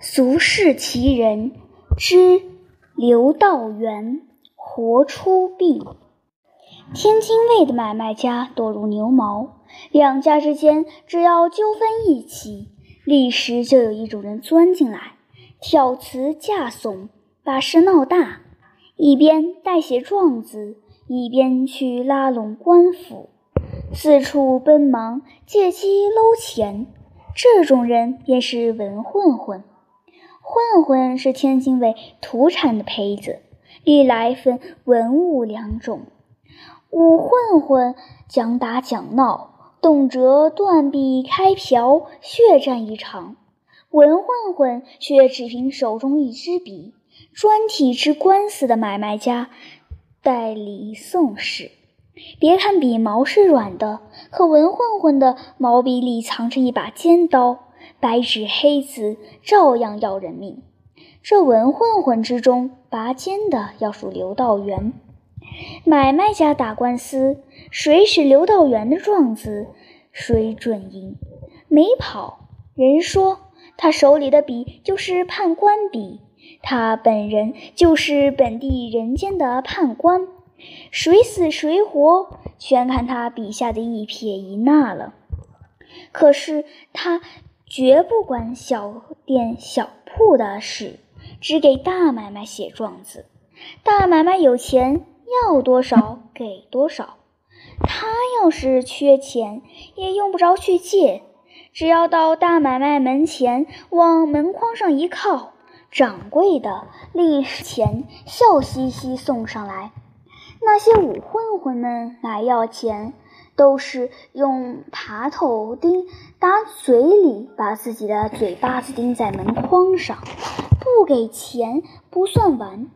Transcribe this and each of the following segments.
俗世奇人之刘道元活出病。天津卫的买卖家多如牛毛，两家之间只要纠纷一起，立时就有一种人钻进来，挑词架怂，把事闹大，一边代写状子，一边去拉拢官府，四处奔忙，借机搂钱。这种人便是文混混。混混是天津卫土产的胚子，历来分文武两种。武混混讲打讲闹，动辄断臂开瓢，血战一场；文混混却只凭手中一支笔，专替吃官司的买卖家代理送事。别看笔毛是软的，可文混混的毛笔里藏着一把尖刀。白纸黑字，照样要人命。这文混混之中，拔尖的要数刘道元。买卖家打官司，谁使刘道元的状子，谁准赢。没跑，人说他手里的笔就是判官笔，他本人就是本地人间的判官。谁死谁活，全看他笔下的一撇一捺了。可是他。绝不管小店小铺的事，只给大买卖写状子。大买卖有钱，要多少给多少。他要是缺钱，也用不着去借，只要到大买卖门前，往门框上一靠，掌柜的立时钱笑嘻嘻送上来。那些武混混们来要钱。都是用耙头钉打嘴里，把自己的嘴巴子钉在门框上，不给钱不算完，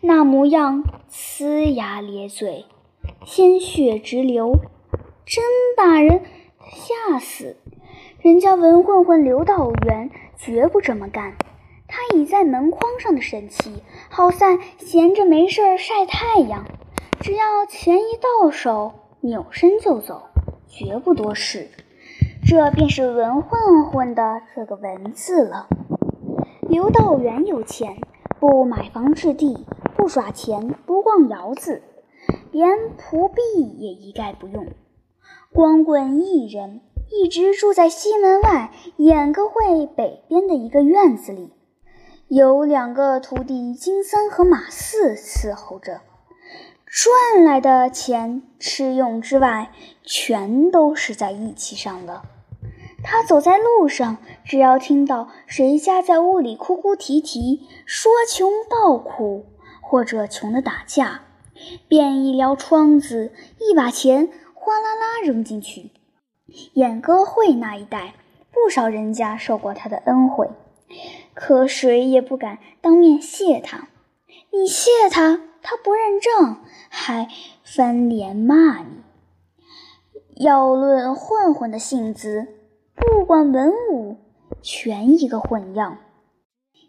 那模样呲牙咧嘴，鲜血直流，真把人吓死。人家文混混刘道元绝不这么干，他倚在门框上的神气，好在闲着没事儿晒太阳，只要钱一到手。扭身就走，绝不多事。这便是文混混的这个文字了。刘道元有钱，不买房置地，不耍钱，不逛窑子，连仆婢也一概不用，光棍一人，一直住在西门外演歌会北边的一个院子里，有两个徒弟金三和马四伺候着。赚来的钱，吃用之外，全都是在义气上的。他走在路上，只要听到谁家在屋里哭哭啼啼，说穷道苦，或者穷的打架，便一撩窗子，一把钱哗啦啦扔进去。演歌会那一带，不少人家受过他的恩惠，可谁也不敢当面谢他。你谢他，他不认账。还翻脸骂你。要论混混的性子，不管文武，全一个混样。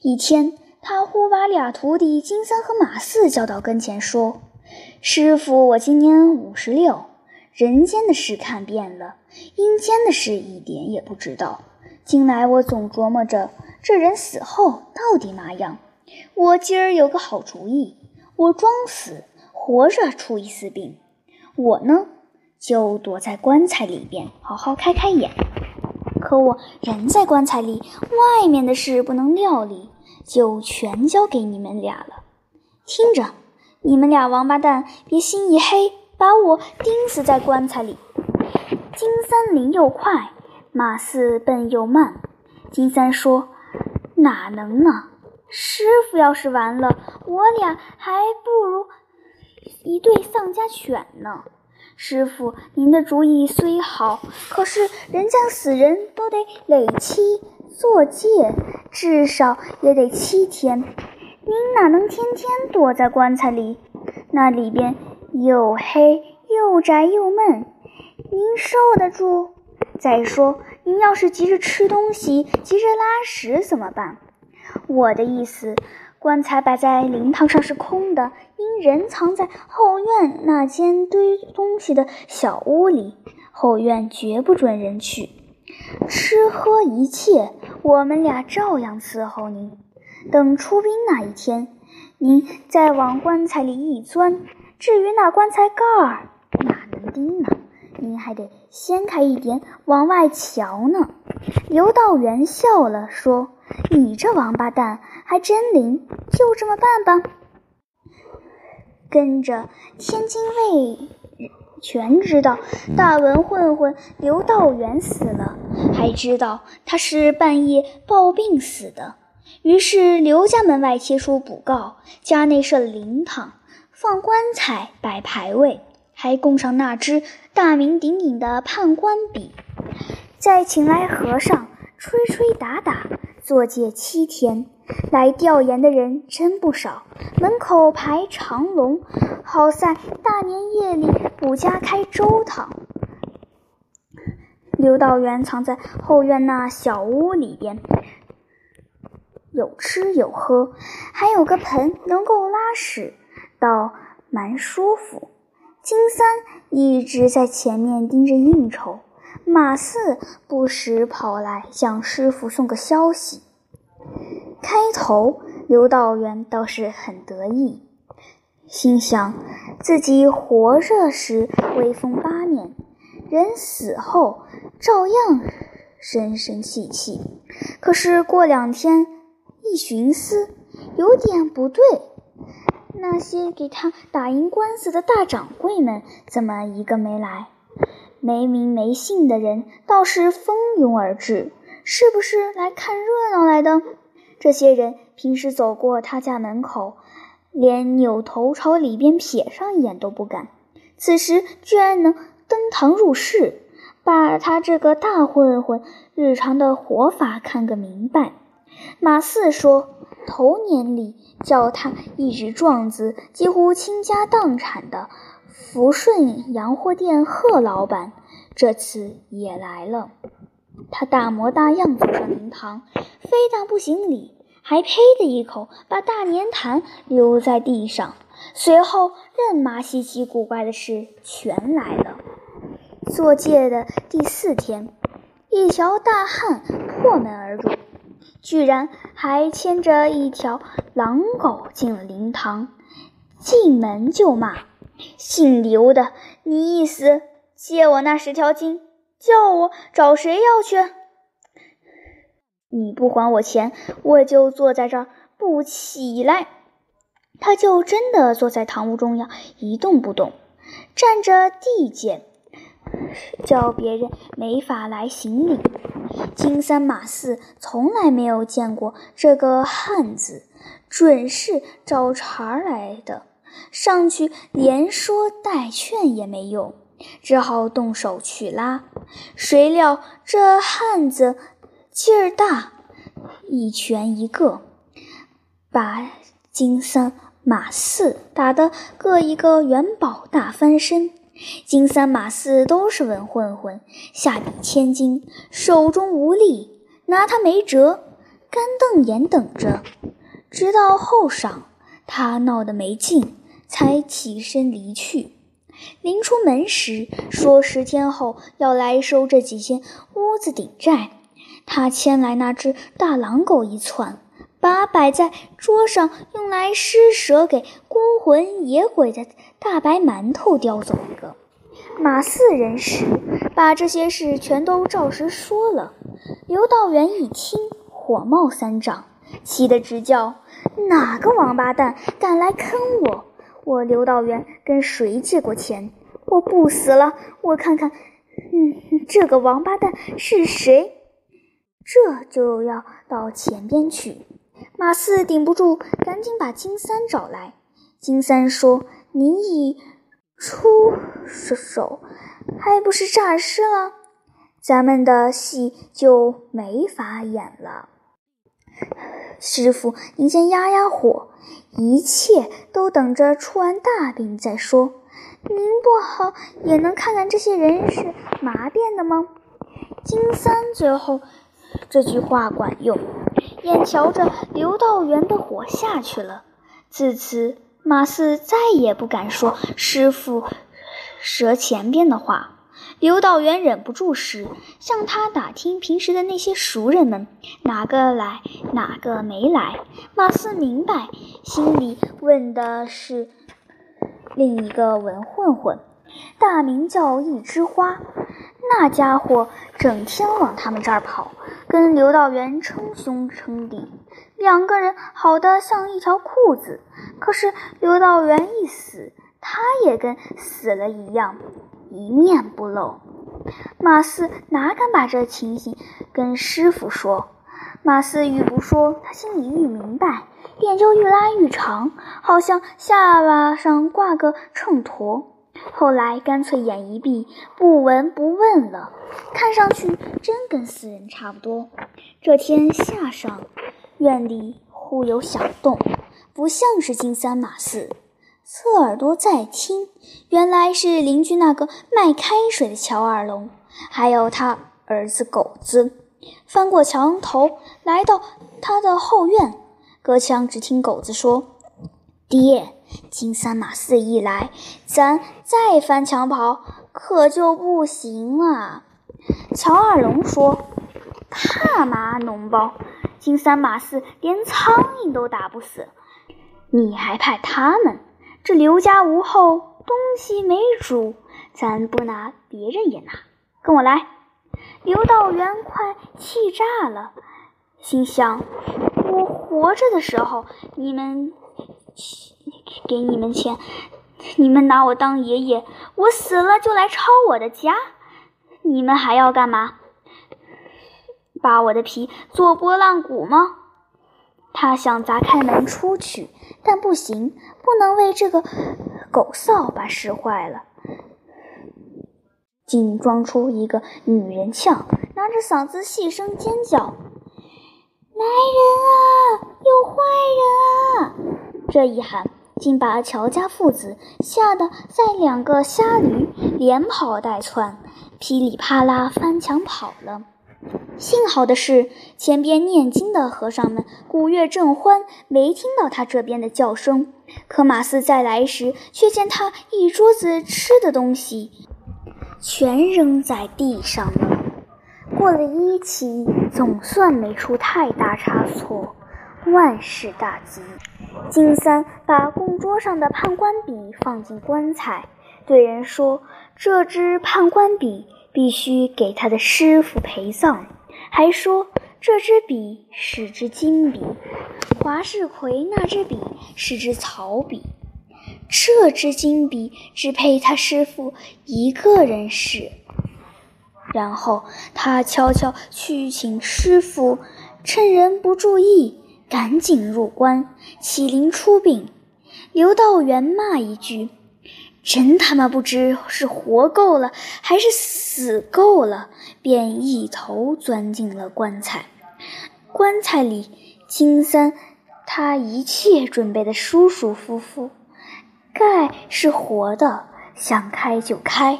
一天，他忽把俩徒弟金三和马四叫到跟前，说：“师傅，我今年五十六，人间的事看遍了，阴间的事一点也不知道。近来我总琢磨着，这人死后到底嘛样？我今儿有个好主意，我装死。”活着出一次病，我呢就躲在棺材里边好好开开眼。可我人在棺材里，外面的事不能料理，就全交给你们俩了。听着，你们俩王八蛋，别心一黑把我钉死在棺材里。金三灵又快，马四笨又慢。金三说：“哪能呢？师傅要是完了，我俩还不如……”一对丧家犬呢，师傅，您的主意虽好，可是人家死人都得垒七做戒，至少也得七天。您哪能天天躲在棺材里？那里边又黑又窄又闷，您受得住？再说，您要是急着吃东西，急着拉屎怎么办？我的意思。棺材摆在灵堂上是空的，因人藏在后院那间堆东西的小屋里，后院绝不准人去。吃喝一切，我们俩照样伺候您。等出殡那一天，您再往棺材里一钻。至于那棺材盖儿，哪能钉呢？您还得掀开一点往外瞧呢。刘道元笑了，说：“你这王八蛋还真灵，就这么办吧。”跟着天津卫全知道大文混混刘道元死了，还知道他是半夜暴病死的。于是刘家门外贴出卜告，家内设灵堂，放棺材，摆牌位，还供上那只大名鼎鼎的判官笔，再请来和尚吹吹打打，做戒七天。来吊唁的人真不少，门口排长龙，好在大年夜里卜家开粥堂。刘道元藏在后院那小屋里边。有吃有喝，还有个盆能够拉屎，倒蛮舒服。金三一直在前面盯着应酬，马四不时跑来向师傅送个消息。开头刘道元倒是很得意，心想自己活着时威风八面，人死后照样神神气气。可是过两天。一寻思，有点不对。那些给他打赢官司的大掌柜们，怎么一个没来？没名没姓的人倒是蜂拥而至，是不是来看热闹来的？这些人平时走过他家门口，连扭头朝里边瞥上一眼都不敢，此时居然能登堂入室，把他这个大混混日常的活法看个明白。马四说：“头年里叫他一纸状子，几乎倾家荡产的福顺洋货店贺老板，这次也来了。他大模大样走上灵堂，非但不行礼，还呸的一口把大年坛留在地上。随后，任妈稀奇古怪的事全来了。做戒的第四天，一条大汉破门而入。”居然还牵着一条狼狗进了灵堂，进门就骂：“姓刘的，你意思借我那十条金，叫我找谁要去？你不还我钱，我就坐在这儿不起来。”他就真的坐在堂屋中央一动不动，站着地界，叫别人没法来行礼。金三马四从来没有见过这个汉子，准是找茬来的。上去连说带劝也没用，只好动手去拉。谁料这汉子劲儿大，一拳一个，把金三马四打得各一个元宝大翻身。金三马四都是文混混，下笔千金，手中无力，拿他没辙，干瞪眼等着。直到后晌，他闹得没劲，才起身离去。临出门时，说十天后要来收这几间屋子顶债。他牵来那只大狼狗一窜，把摆在桌上用来施舍给孤魂野鬼的大白馒头叼走一个。马四人时，把这些事全都照实说了。刘道元一听，火冒三丈，气得直叫：“哪个王八蛋敢来坑我？我刘道元跟谁借过钱？我不死了，我看看，嗯，这个王八蛋是谁？这就要到前边去。”马四顶不住，赶紧把金三找来。金三说：“你已出手，还不是诈尸了？咱们的戏就没法演了。师傅，您先压压火，一切都等着出完大病再说。您不好也能看看这些人是麻变的吗？金三最后这句话管用。眼瞧着刘道元的火下去了，自此马四再也不敢说师傅折前边的话。刘道元忍不住时，向他打听平时的那些熟人们，哪个来，哪个没来。马四明白，心里问的是另一个文混混，大名叫一枝花。那家伙整天往他们这儿跑，跟刘道元称兄称弟，两个人好的像一条裤子。可是刘道元一死，他也跟死了一样。一面不露，马四哪敢把这情形跟师傅说？马四愈不说，他心里愈明白，脸就愈拉愈长，好像下巴上挂个秤砣。后来干脆眼一闭，不闻不问了。看上去真跟死人差不多。这天下上，院里忽有响动，不像是金三马四。侧耳朵在听，原来是邻居那个卖开水的乔二龙，还有他儿子狗子，翻过墙头来到他的后院。隔墙只听狗子说：“爹，金三马四一来，咱再翻墙跑可就不行了。”乔二龙说：“怕嘛，脓包！金三马四连苍蝇都打不死，你还怕他们？”这刘家无后，东西没主，咱不拿，别人也拿。跟我来！刘道元快气炸了，心想：我活着的时候，你们给你们钱，你们拿我当爷爷；我死了就来抄我的家，你们还要干嘛？扒我的皮做拨浪鼓吗？他想砸开门出去，但不行，不能为这个狗扫把使坏了。竟装出一个女人腔，拿着嗓子细声尖叫：“来人啊，有坏人啊！”这一喊，竟把乔家父子吓得在两个瞎驴连跑带窜，噼里啪啦翻墙跑了。幸好的是，前边念经的和尚们鼓乐正欢，没听到他这边的叫声。可马四再来时，却见他一桌子吃的东西全扔在地上了。过了一期，总算没出太大差错，万事大吉。金三把供桌上的判官笔放进棺材，对人说：“这支判官笔必须给他的师傅陪葬。”还说这支笔是支金笔，华世奎那支笔是支草笔，这支金笔只配他师傅一个人使。然后他悄悄去请师傅，趁人不注意，赶紧入关，启灵出殡。刘道元骂一句。真他妈不知是活够了还是死够了，便一头钻进了棺材。棺材里，金三他一切准备的舒舒服服，盖是活的，想开就开。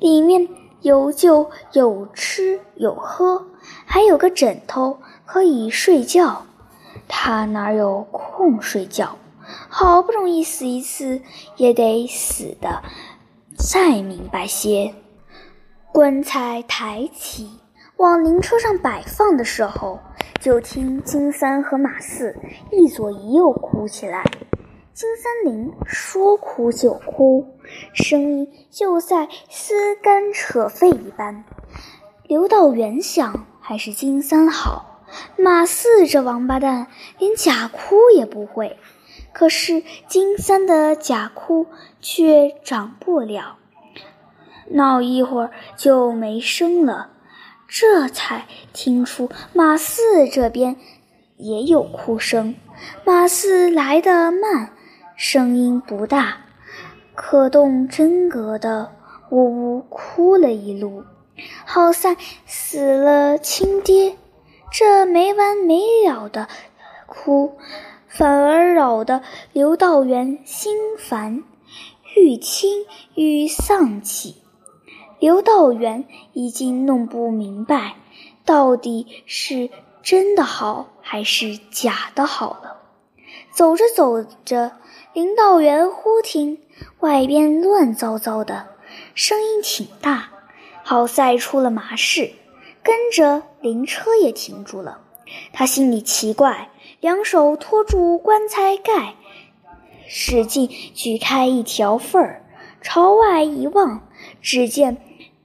里面有酒有吃有喝，还有个枕头可以睡觉。他哪有空睡觉？好不容易死一次，也得死的再明白些。棺材抬起往灵车上摆放的时候，就听金三和马四一左一右哭起来。金三林说哭就哭，声音就在撕肝扯肺一般。刘道元想，还是金三好，马四这王八蛋连假哭也不会。可是金三的假哭却长不了，闹一会儿就没声了。这才听出马四这边也有哭声。马四来得慢，声音不大，可动真格的呜呜哭了一路，好在死了亲爹。这没完没了的哭。反而扰得刘道元心烦，愈听愈丧气。刘道元已经弄不明白，到底是真的好还是假的好了。走着走着，林道元忽听外边乱糟糟的，声音挺大。好赛出了马市，跟着灵车也停住了。他心里奇怪，两手托住棺材盖，使劲举开一条缝儿，朝外一望，只见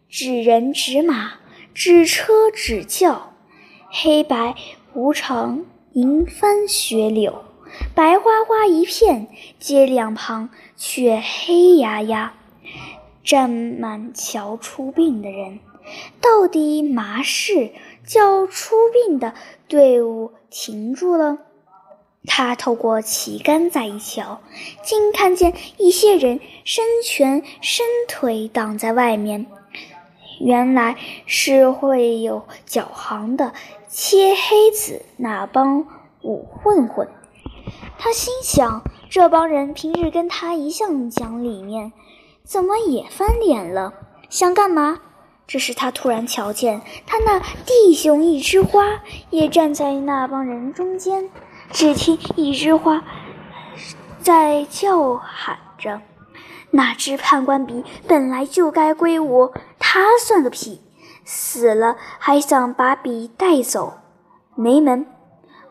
纸人纸马、纸车纸轿，黑白无常，银帆雪柳，白花花一片，街两旁却黑压压，站满瞧出殡的人。到底麻市叫出殡的队伍停住了。他透过旗杆再一瞧，竟看见一些人伸拳伸腿挡在外面。原来是会有脚行的切黑子那帮武混混。他心想：这帮人平日跟他一向讲理面，怎么也翻脸了？想干嘛？这时他突然瞧见他那弟兄一枝花也站在那帮人中间。只听一枝花在叫喊着：“那只判官笔本来就该归我，他算个屁！死了还想把笔带走，没门！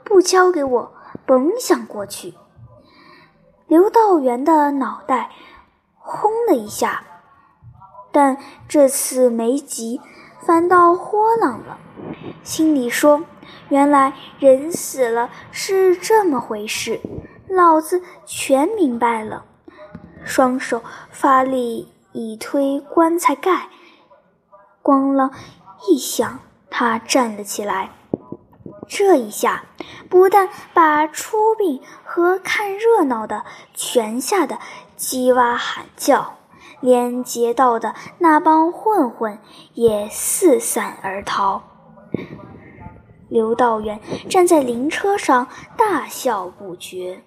不交给我，甭想过去！”刘道元的脑袋轰的一下，但这次没急，反倒豁朗了，心里说。原来人死了是这么回事，老子全明白了。双手发力一推棺材盖，咣啷一响，他站了起来。这一下不但把出殡和看热闹的全吓得叽哇喊叫，连劫道的那帮混混也四散而逃。刘道远站在灵车上，大笑不绝。